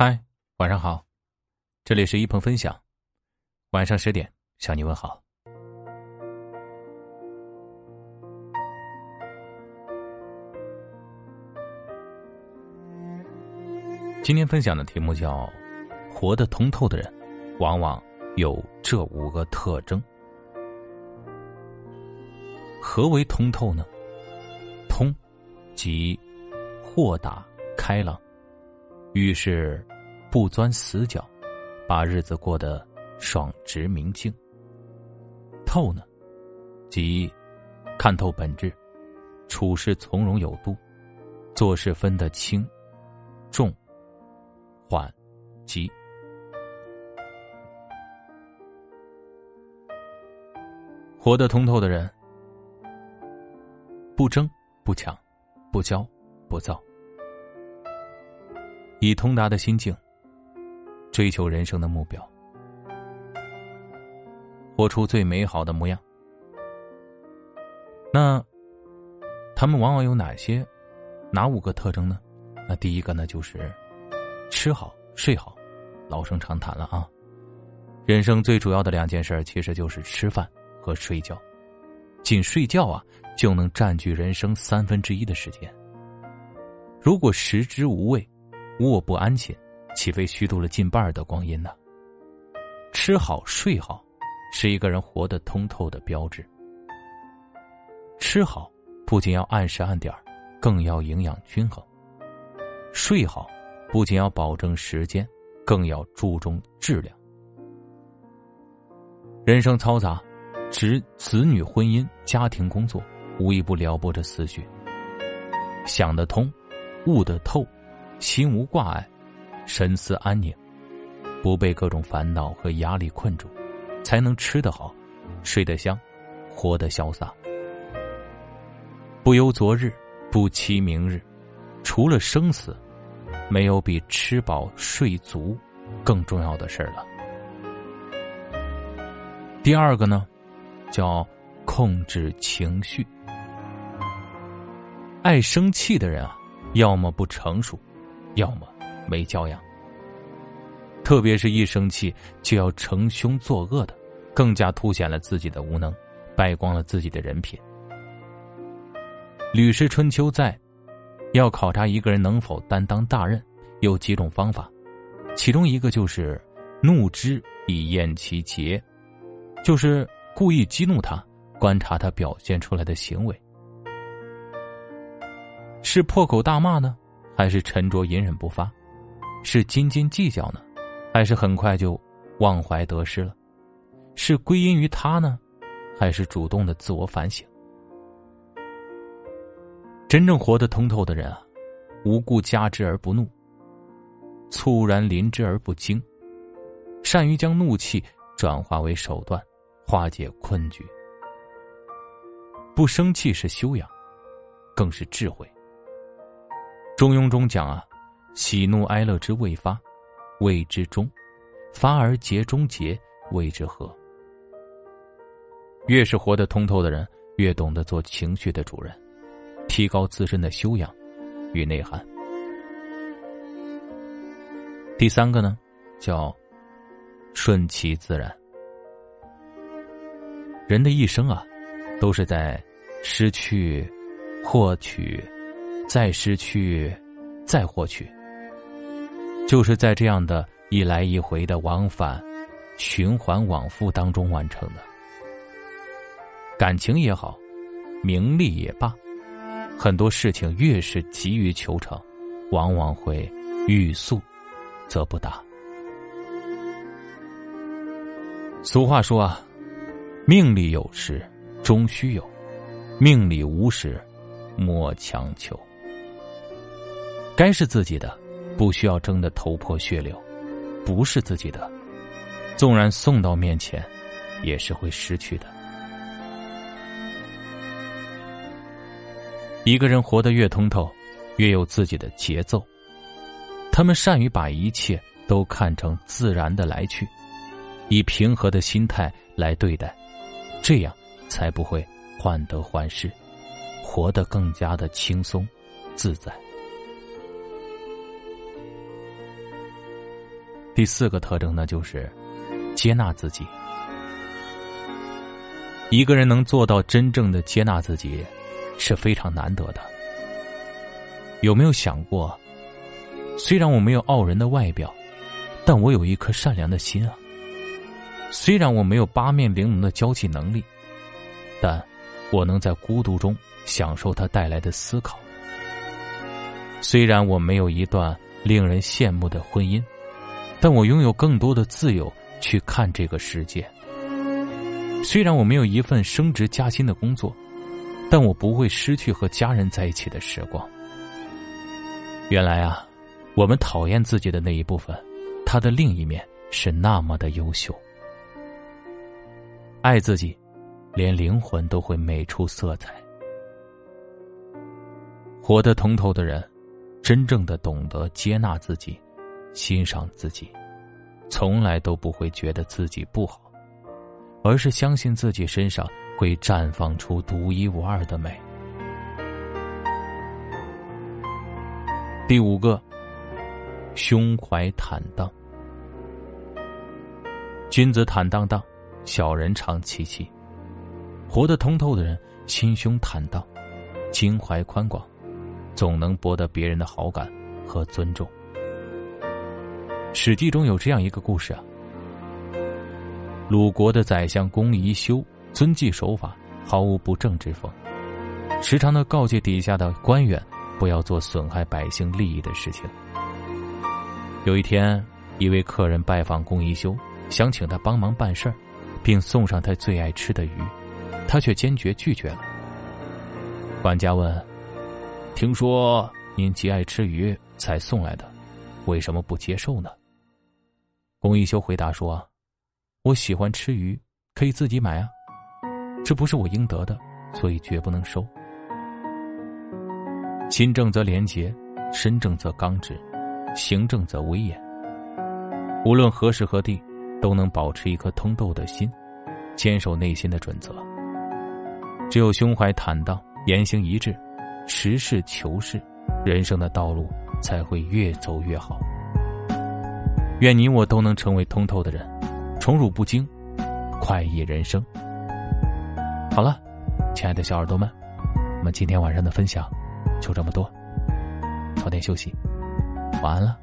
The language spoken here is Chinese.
嗨，晚上好，这里是一鹏分享，晚上十点向你问好。今天分享的题目叫“活得通透的人，往往有这五个特征”。何为通透呢？通，即豁达开朗。遇事不钻死角，把日子过得爽直明净。透呢，即看透本质，处事从容有度，做事分得轻、重、缓、急。活得通透的人，不争不抢，不骄不躁。以通达的心境，追求人生的目标，活出最美好的模样。那他们往往有哪些、哪五个特征呢？那第一个呢，就是吃好睡好，老生常谈了啊。人生最主要的两件事，其实就是吃饭和睡觉。仅睡觉啊，就能占据人生三分之一的时间。如果食之无味，卧不安寝，岂非虚度了近半的光阴呢？吃好睡好，是一个人活得通透的标志。吃好不仅要按时按点更要营养均衡；睡好不仅要保证时间，更要注重质量。人生嘈杂，指子女、婚姻、家庭、工作，无一不撩拨着思绪。想得通，悟得透。心无挂碍，神思安宁，不被各种烦恼和压力困住，才能吃得好，睡得香，活得潇洒。不忧昨日，不期明日，除了生死，没有比吃饱睡足更重要的事儿了。第二个呢，叫控制情绪。爱生气的人啊，要么不成熟。要么没教养，特别是一生气就要成凶作恶的，更加凸显了自己的无能，败光了自己的人品。《吕氏春秋》在要考察一个人能否担当大任，有几种方法，其中一个就是怒之以验其节，就是故意激怒他，观察他表现出来的行为，是破口大骂呢？还是沉着隐忍不发，是斤斤计较呢，还是很快就忘怀得失了？是归因于他呢，还是主动的自我反省？真正活得通透的人啊，无故加之而不怒，猝然临之而不惊，善于将怒气转化为手段，化解困局。不生气是修养，更是智慧。中庸中讲啊，喜怒哀乐之未发，谓之中；发而结中结，谓之和。越是活得通透的人，越懂得做情绪的主人，提高自身的修养与内涵。第三个呢，叫顺其自然。人的一生啊，都是在失去、获取。再失去，再获取，就是在这样的一来一回的往返、循环往复当中完成的。感情也好，名利也罢，很多事情越是急于求成，往往会欲速则不达。俗话说啊，命里有时终须有，命里无时莫强求。该是自己的，不需要争得头破血流；不是自己的，纵然送到面前，也是会失去的。一个人活得越通透，越有自己的节奏。他们善于把一切都看成自然的来去，以平和的心态来对待，这样才不会患得患失，活得更加的轻松自在。第四个特征呢，就是接纳自己。一个人能做到真正的接纳自己，是非常难得的。有没有想过，虽然我没有傲人的外表，但我有一颗善良的心啊。虽然我没有八面玲珑的交际能力，但我能在孤独中享受它带来的思考。虽然我没有一段令人羡慕的婚姻，但我拥有更多的自由去看这个世界。虽然我没有一份升职加薪的工作，但我不会失去和家人在一起的时光。原来啊，我们讨厌自己的那一部分，它的另一面是那么的优秀。爱自己，连灵魂都会美出色彩。活得通透的人，真正的懂得接纳自己，欣赏自己，从来都不会觉得自己不好，而是相信自己身上会绽放出独一无二的美。第五个，胸怀坦荡，君子坦荡荡。小人常戚戚，活得通透的人心胸坦荡，襟怀宽广，总能博得别人的好感和尊重。《史记》中有这样一个故事啊：鲁国的宰相公宜修遵纪守法，毫无不正之风，时常的告诫底下的官员不要做损害百姓利益的事情。有一天，一位客人拜访公宜修，想请他帮忙办事儿。并送上他最爱吃的鱼，他却坚决拒绝了。管家问：“听说您极爱吃鱼才送来的，为什么不接受呢？”龚一修回答说：“我喜欢吃鱼，可以自己买啊，这不是我应得的，所以绝不能收。心正则廉洁，身正则刚直，行正则威严。无论何时何地。”都能保持一颗通透的心，坚守内心的准则。只有胸怀坦荡，言行一致，实事求是，人生的道路才会越走越好。愿你我都能成为通透的人，宠辱不惊，快意人生。好了，亲爱的小耳朵们，我们今天晚上的分享就这么多，早点休息，晚安了。